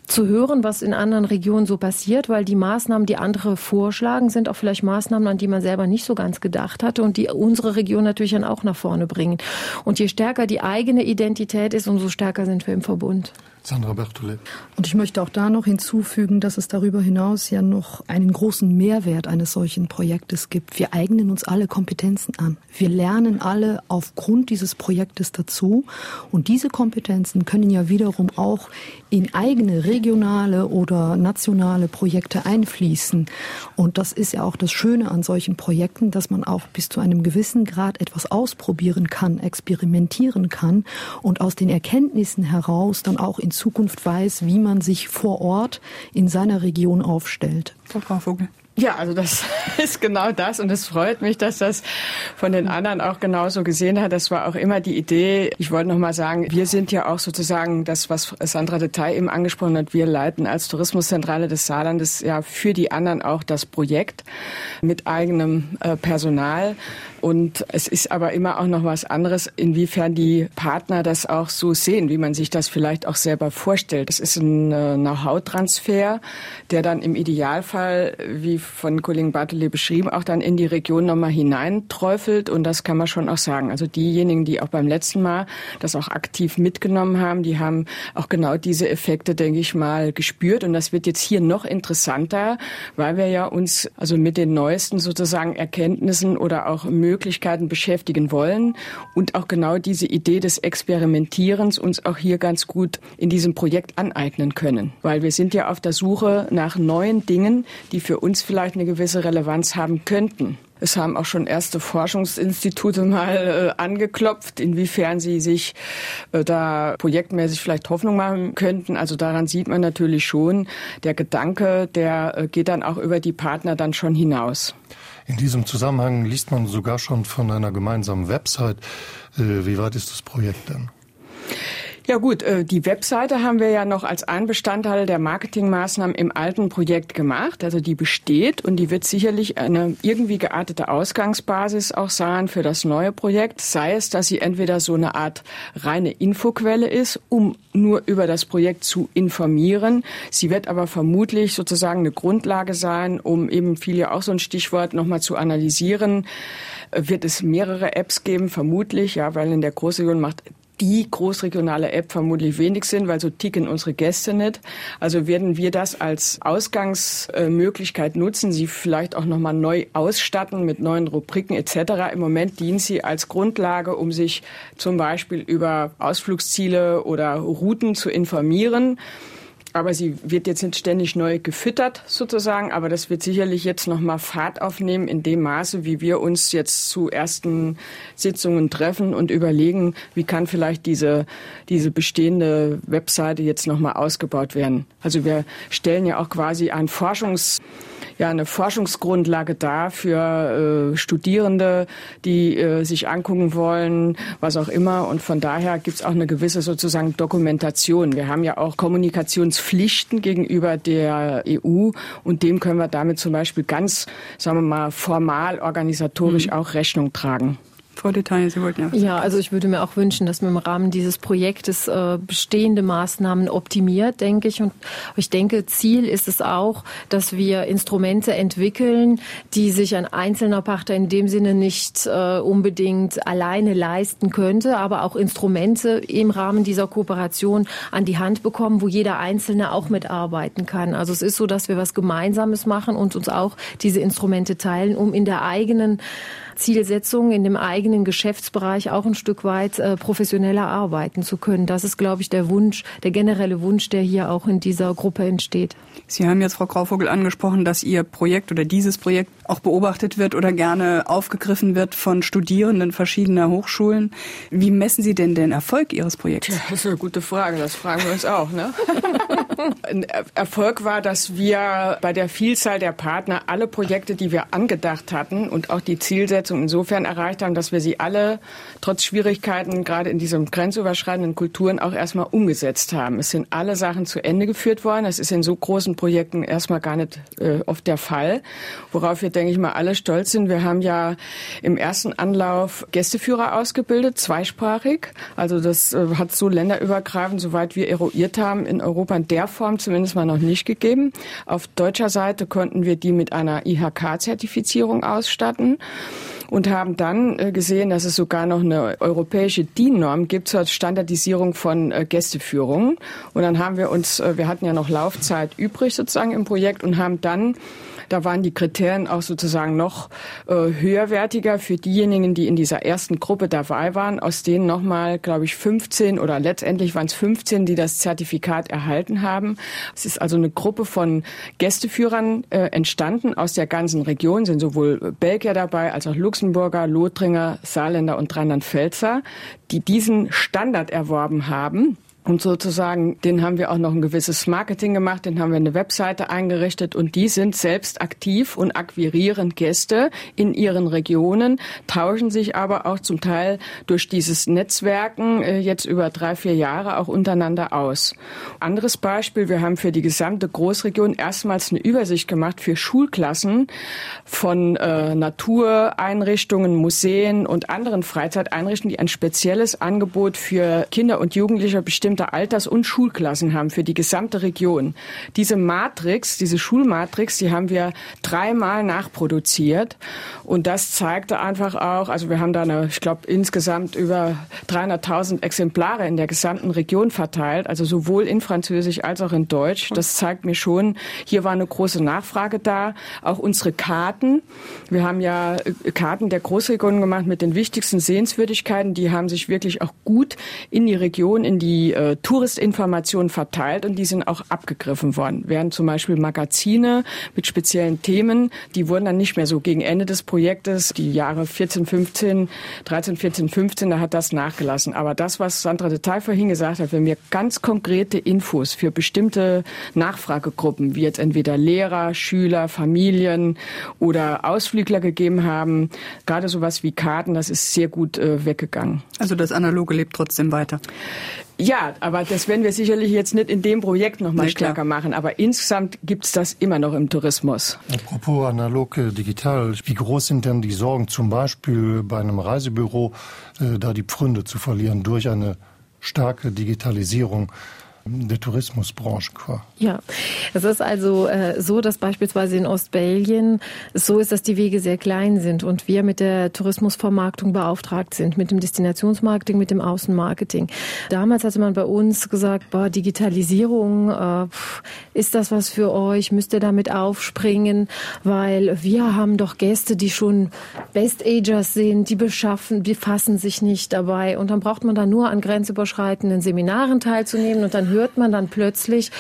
zu hören, was in anderen Regionen so passiert, weil die Maßnahmen, die andere vorschlagen, sind auch vielleicht Maßnahmen, an die man selber nicht so ganz gedacht hatte und die unsere Region natürlich dann auch nach vorne bringen. Und je stärker die eigene Identität ist, umso stärker sind wir im Verbund. Sandra Berthollet. Und ich möchte auch da noch hinzufügen, dass es darüber hinaus ja noch einen großen Mehrwert eines solchen Projektes gibt. Wir eignen uns alle Kompetenzen an. Wir lernen alle aufgrund dieses Projektes dazu. Und diese Kompetenzen können ja wiederum auch in eigene regionale oder nationale Projekte einfließen. Und das ist ja auch das Schöne an solchen Projekten, dass man auch bis zu einem gewissen Grad etwas ausprobieren kann, experimentieren kann und aus den Erkenntnissen heraus dann auch in Zukunft weiß, wie man sich vor Ort in seiner Region aufstellt. Frau Vogel. Ja, also das ist genau das und es freut mich, dass das von den anderen auch genauso gesehen hat. Das war auch immer die Idee. Ich wollte noch mal sagen, wir sind ja auch sozusagen das, was Sandra Detail eben angesprochen hat. Wir leiten als Tourismuszentrale des Saarlandes ja für die anderen auch das Projekt mit eigenem äh, Personal. Und es ist aber immer auch noch was anderes, inwiefern die Partner das auch so sehen, wie man sich das vielleicht auch selber vorstellt. Es ist ein äh, Know-how-Transfer, der dann im Idealfall, wie von Kollegen Bartele beschrieben, auch dann in die Region nochmal hineinträufelt. Und das kann man schon auch sagen. Also diejenigen, die auch beim letzten Mal das auch aktiv mitgenommen haben, die haben auch genau diese Effekte, denke ich mal, gespürt. Und das wird jetzt hier noch interessanter, weil wir ja uns also mit den neuesten sozusagen Erkenntnissen oder auch Möglichkeiten beschäftigen wollen und auch genau diese Idee des Experimentierens uns auch hier ganz gut in diesem Projekt aneignen können. Weil wir sind ja auf der Suche nach neuen Dingen, die für uns vielleicht eine gewisse Relevanz haben könnten. Es haben auch schon erste Forschungsinstitute mal äh, angeklopft, inwiefern sie sich äh, da projektmäßig vielleicht Hoffnung machen könnten. Also daran sieht man natürlich schon, der Gedanke, der äh, geht dann auch über die Partner dann schon hinaus. In diesem Zusammenhang liest man sogar schon von einer gemeinsamen Website. Äh, wie weit ist das Projekt denn? Ja gut, äh, die Webseite haben wir ja noch als ein Bestandteil der Marketingmaßnahmen im alten Projekt gemacht. Also die besteht und die wird sicherlich eine irgendwie geartete Ausgangsbasis auch sein für das neue Projekt. Sei es, dass sie entweder so eine Art reine Infoquelle ist, um nur über das Projekt zu informieren. Sie wird aber vermutlich sozusagen eine Grundlage sein, um eben viel ja auch so ein Stichwort nochmal zu analysieren. Wird es mehrere Apps geben? Vermutlich, ja, weil in der Großregion macht die großregionale App vermutlich wenig Sinn, weil so ticken unsere Gäste nicht. Also werden wir das als Ausgangsmöglichkeit nutzen, sie vielleicht auch nochmal neu ausstatten mit neuen Rubriken etc. Im Moment dient sie als Grundlage, um sich zum Beispiel über Ausflugsziele oder Routen zu informieren. Aber sie wird jetzt nicht ständig neu gefüttert sozusagen, aber das wird sicherlich jetzt nochmal Fahrt aufnehmen in dem Maße, wie wir uns jetzt zu ersten Sitzungen treffen und überlegen, wie kann vielleicht diese, diese bestehende Webseite jetzt nochmal ausgebaut werden. Also wir stellen ja auch quasi ein Forschungs ja eine Forschungsgrundlage da für äh, Studierende, die äh, sich angucken wollen, was auch immer. Und von daher gibt es auch eine gewisse sozusagen Dokumentation. Wir haben ja auch Kommunikationspflichten gegenüber der EU und dem können wir damit zum Beispiel ganz, sagen wir mal, formal organisatorisch mhm. auch Rechnung tragen. Frau Detail, Sie wollten ja. Ja, also ich würde mir auch wünschen, dass man im Rahmen dieses Projektes äh, bestehende Maßnahmen optimiert, denke ich. Und ich denke, Ziel ist es auch, dass wir Instrumente entwickeln, die sich ein einzelner Partner in dem Sinne nicht äh, unbedingt alleine leisten könnte, aber auch Instrumente im Rahmen dieser Kooperation an die Hand bekommen, wo jeder Einzelne auch mitarbeiten kann. Also es ist so, dass wir was Gemeinsames machen und uns auch diese Instrumente teilen, um in der eigenen Zielsetzung in dem eigenen Geschäftsbereich auch ein Stück weit äh, professioneller arbeiten zu können. Das ist, glaube ich, der Wunsch, der generelle Wunsch, der hier auch in dieser Gruppe entsteht. Sie haben jetzt, Frau Grauvogel, angesprochen, dass Ihr Projekt oder dieses Projekt auch beobachtet wird oder gerne aufgegriffen wird von Studierenden verschiedener Hochschulen. Wie messen Sie denn den Erfolg Ihres Projekts? Ja, das ist eine gute Frage. Das fragen wir uns auch. Ne? Ein Erfolg war, dass wir bei der Vielzahl der Partner alle Projekte, die wir angedacht hatten und auch die Zielsetzung insofern erreicht haben, dass wir sie alle trotz Schwierigkeiten gerade in diesen grenzüberschreitenden Kulturen auch erstmal umgesetzt haben. Es sind alle Sachen zu Ende geführt worden. Das ist in so großen Projekten erstmal gar nicht äh, oft der Fall, worauf wir denke ich mal, alle stolz sind. Wir haben ja im ersten Anlauf Gästeführer ausgebildet, zweisprachig. Also das äh, hat so länderübergreifend, soweit wir eruiert haben, in Europa in der Form zumindest mal noch nicht gegeben. Auf deutscher Seite konnten wir die mit einer IHK-Zertifizierung ausstatten und haben dann äh, gesehen, dass es sogar noch eine europäische DIN-Norm gibt zur Standardisierung von äh, Gästeführungen. Und dann haben wir uns, wir hatten ja noch Laufzeit übrig sozusagen im Projekt und haben dann da waren die Kriterien auch sozusagen noch äh, höherwertiger für diejenigen, die in dieser ersten Gruppe dabei waren, aus denen nochmal, glaube ich, 15 oder letztendlich waren es 15, die das Zertifikat erhalten haben. Es ist also eine Gruppe von Gästeführern äh, entstanden aus der ganzen Region, sind sowohl Belgier dabei als auch Luxemburger, Lothringer, Saarländer und Rheinland-Pfälzer, die diesen Standard erworben haben und sozusagen, den haben wir auch noch ein gewisses Marketing gemacht, den haben wir eine Webseite eingerichtet und die sind selbst aktiv und akquirieren Gäste in ihren Regionen, tauschen sich aber auch zum Teil durch dieses Netzwerken äh, jetzt über drei, vier Jahre auch untereinander aus. Anderes Beispiel, wir haben für die gesamte Großregion erstmals eine Übersicht gemacht für Schulklassen von äh, Natureinrichtungen, Museen und anderen Freizeiteinrichtungen, die ein spezielles Angebot für Kinder und Jugendliche bestimmt bestimmte Alters- und Schulklassen haben für die gesamte Region. Diese Matrix, diese Schulmatrix, die haben wir dreimal nachproduziert. Und das zeigte einfach auch, also wir haben da eine, ich glaube, insgesamt über 300.000 Exemplare in der gesamten Region verteilt, also sowohl in Französisch als auch in Deutsch. Das zeigt mir schon, hier war eine große Nachfrage da. Auch unsere Karten. Wir haben ja äh, Karten der Großregion gemacht mit den wichtigsten Sehenswürdigkeiten. Die haben sich wirklich auch gut in die Region, in die Touristinformationen verteilt und die sind auch abgegriffen worden. Während zum Beispiel Magazine mit speziellen Themen, die wurden dann nicht mehr so gegen Ende des Projektes, die Jahre 14, 15, 13, 14, 15, da hat das nachgelassen. Aber das, was Sandra Detail vorhin gesagt hat, wenn wir ganz konkrete Infos für bestimmte Nachfragegruppen, wie jetzt entweder Lehrer, Schüler, Familien oder Ausflügler gegeben haben, gerade sowas wie Karten, das ist sehr gut äh, weggegangen. Also das Analoge lebt trotzdem weiter. Ja, aber das werden wir sicherlich jetzt nicht in dem Projekt noch mal stärker machen. Aber insgesamt gibt es das immer noch im Tourismus. Apropos analog äh, digital, wie groß sind denn die Sorgen zum Beispiel bei einem Reisebüro, äh, da die Pfründe zu verlieren durch eine starke Digitalisierung? Der Tourismusbranche. Ja, es ist also äh, so, dass beispielsweise in Ostbelgien es so ist, dass die Wege sehr klein sind und wir mit der Tourismusvermarktung beauftragt sind, mit dem Destinationsmarketing, mit dem Außenmarketing. Damals hatte man bei uns gesagt, boah, Digitalisierung, äh, ist das was für euch? Müsst ihr damit aufspringen? Weil wir haben doch Gäste, die schon Best-Agers sind, die beschaffen, befassen sich nicht dabei und dann braucht man da nur an grenzüberschreitenden Seminaren teilzunehmen und dann hört man dann plötzlich,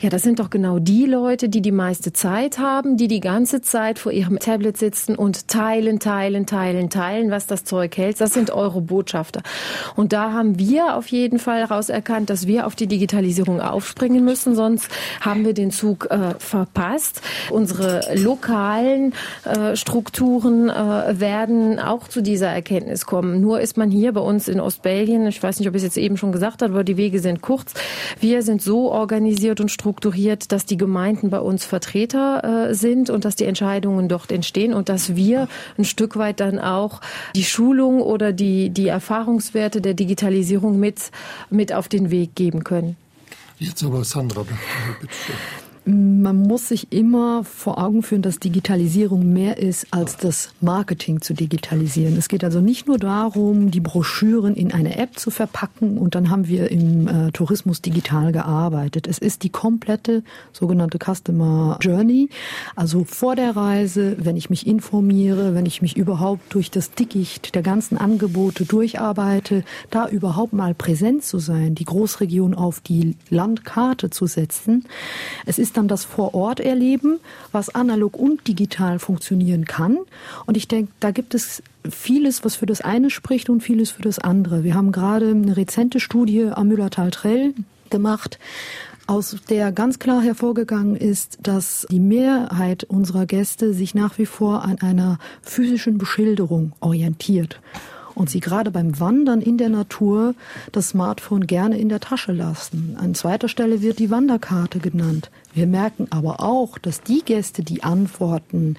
ja, das sind doch genau die Leute, die die meiste Zeit haben, die die ganze Zeit vor ihrem Tablet sitzen und teilen, teilen, teilen, teilen, was das Zeug hält. Das sind eure Botschafter. Und da haben wir auf jeden Fall rauserkannt, dass wir auf die Digitalisierung aufspringen müssen, sonst haben wir den Zug äh, verpasst. Unsere lokalen äh, Strukturen äh, werden auch zu dieser Erkenntnis kommen. Nur ist man hier bei uns in Ostbelgien, ich weiß nicht, ob ich es jetzt eben schon gesagt habe, aber die Wege sind kurz. Wir sind so organisiert und strukturiert, dass die Gemeinden bei uns Vertreter äh, sind und dass die Entscheidungen dort entstehen und dass wir ein Stück weit dann auch die Schulung oder die, die Erfahrungswerte der Digitalisierung mit, mit auf den Weg geben können. Jetzt aber Sandra, bitte. Man muss sich immer vor Augen führen, dass Digitalisierung mehr ist, als das Marketing zu digitalisieren. Es geht also nicht nur darum, die Broschüren in eine App zu verpacken und dann haben wir im äh, Tourismus digital gearbeitet. Es ist die komplette sogenannte Customer Journey. Also vor der Reise, wenn ich mich informiere, wenn ich mich überhaupt durch das Dickicht der ganzen Angebote durcharbeite, da überhaupt mal präsent zu sein, die Großregion auf die Landkarte zu setzen. Es ist dann das vor Ort erleben, was analog und digital funktionieren kann. Und ich denke, da gibt es vieles, was für das eine spricht und vieles für das andere. Wir haben gerade eine rezente Studie am Müller-Tal-Trell gemacht, aus der ganz klar hervorgegangen ist, dass die Mehrheit unserer Gäste sich nach wie vor an einer physischen Beschilderung orientiert und sie gerade beim Wandern in der Natur das Smartphone gerne in der Tasche lassen. An zweiter Stelle wird die Wanderkarte genannt. Wir merken aber auch, dass die Gäste, die antworten,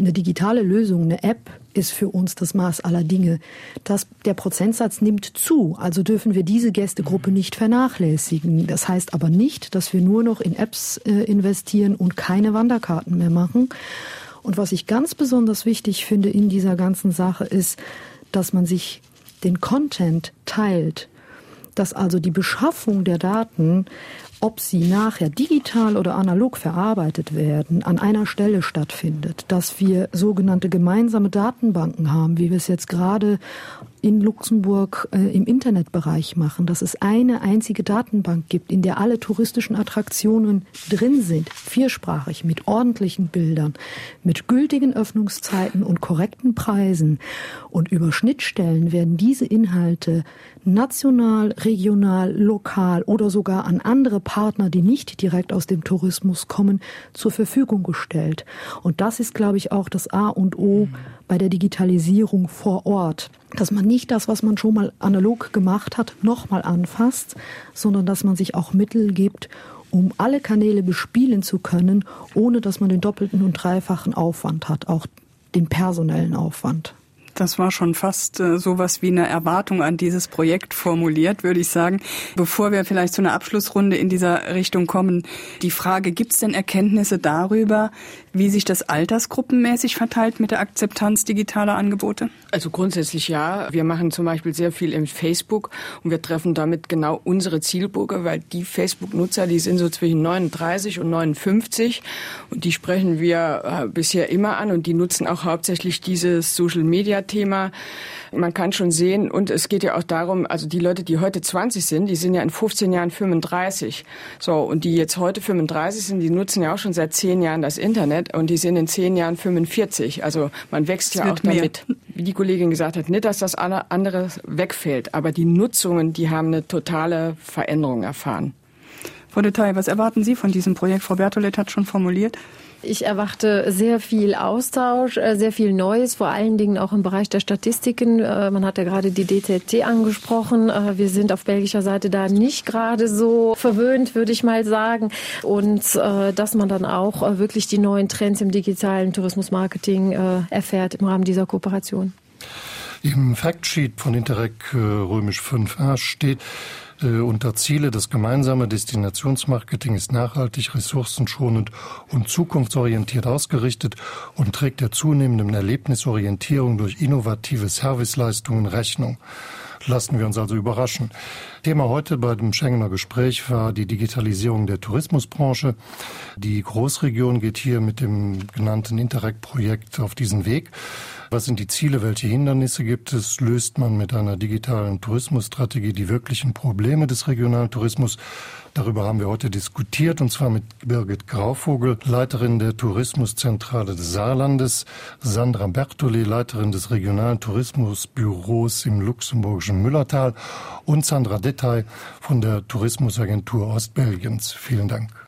eine digitale Lösung, eine App ist für uns das Maß aller Dinge. Das, der Prozentsatz nimmt zu, also dürfen wir diese Gästegruppe nicht vernachlässigen. Das heißt aber nicht, dass wir nur noch in Apps äh, investieren und keine Wanderkarten mehr machen. Und was ich ganz besonders wichtig finde in dieser ganzen Sache ist, dass man sich den Content teilt, dass also die Beschaffung der Daten, ob sie nachher digital oder analog verarbeitet werden, an einer Stelle stattfindet, dass wir sogenannte gemeinsame Datenbanken haben, wie wir es jetzt gerade in Luxemburg äh, im Internetbereich machen, dass es eine einzige Datenbank gibt, in der alle touristischen Attraktionen drin sind, viersprachig, mit ordentlichen Bildern, mit gültigen Öffnungszeiten und korrekten Preisen. Und über Schnittstellen werden diese Inhalte national, regional, lokal oder sogar an andere Partner, die nicht direkt aus dem Tourismus kommen, zur Verfügung gestellt. Und das ist, glaube ich, auch das A und O bei der Digitalisierung vor Ort dass man nicht das, was man schon mal analog gemacht hat, nochmal anfasst, sondern dass man sich auch Mittel gibt, um alle Kanäle bespielen zu können, ohne dass man den doppelten und dreifachen Aufwand hat, auch den personellen Aufwand. Das war schon fast äh, sowas wie eine Erwartung an dieses Projekt formuliert, würde ich sagen. Bevor wir vielleicht zu einer Abschlussrunde in dieser Richtung kommen, die Frage, gibt es denn Erkenntnisse darüber, wie sich das altersgruppenmäßig verteilt mit der Akzeptanz digitaler Angebote? Also grundsätzlich ja. Wir machen zum Beispiel sehr viel im Facebook und wir treffen damit genau unsere Zielgruppe, weil die Facebook-Nutzer, die sind so zwischen 39 und 59 und die sprechen wir äh, bisher immer an und die nutzen auch hauptsächlich dieses Social-Media-Thema. Man kann schon sehen und es geht ja auch darum, also die Leute, die heute 20 sind, die sind ja in 15 Jahren 35. So und die jetzt heute 35 sind, die nutzen ja auch schon seit 10 Jahren das Internet. Und die sind in zehn Jahren 45. Also man wächst das ja auch damit. Mehr. Wie die Kollegin gesagt hat, nicht, dass das andere wegfällt, aber die Nutzungen, die haben eine totale Veränderung erfahren. Frau Detail, was erwarten Sie von diesem Projekt? Frau Bertolet hat schon formuliert. Ich erwarte sehr viel Austausch, äh, sehr viel Neues, vor allen Dingen auch im Bereich der Statistiken. Äh, man hat ja gerade die DZT angesprochen. Äh, wir sind auf belgischer Seite da nicht gerade so verwöhnt, würde ich mal sagen. Und dass man dann auch wirklich die neuen Trends im digitalen Tourismusmarketing erfährt im Rahmen dieser Kooperation. Im Factsheet von Interreg römisch 5a steht, äh, unter Ziele das gemeinsame Destinationsmarketing ist nachhaltig, ressourcenschonend und zukunftsorientiert ausgerichtet und trägt der zunehmenden Erlebnisorientierung durch innovative Serviceleistungen Rechnung. Lassen wir uns also überraschen. Thema heute bei dem Schengener Gespräch war die Digitalisierung der Tourismusbranche. Die Großregion geht hier mit dem genannten Interreg-Projekt auf diesen Weg. Was sind die Ziele? Welche Hindernisse gibt es? Löst man mit einer digitalen Tourismusstrategie die wirklichen Probleme des regionalen Tourismus? Darüber haben wir heute diskutiert, und zwar mit Birgit Grauvogel, Leiterin der Tourismuszentrale des Saarlandes, Sandra Bertoli, Leiterin des regionalen Tourismusbüros im luxemburgischen Müllertal und Sandra Detail von der Tourismusagentur Ostbelgiens. Vielen Dank.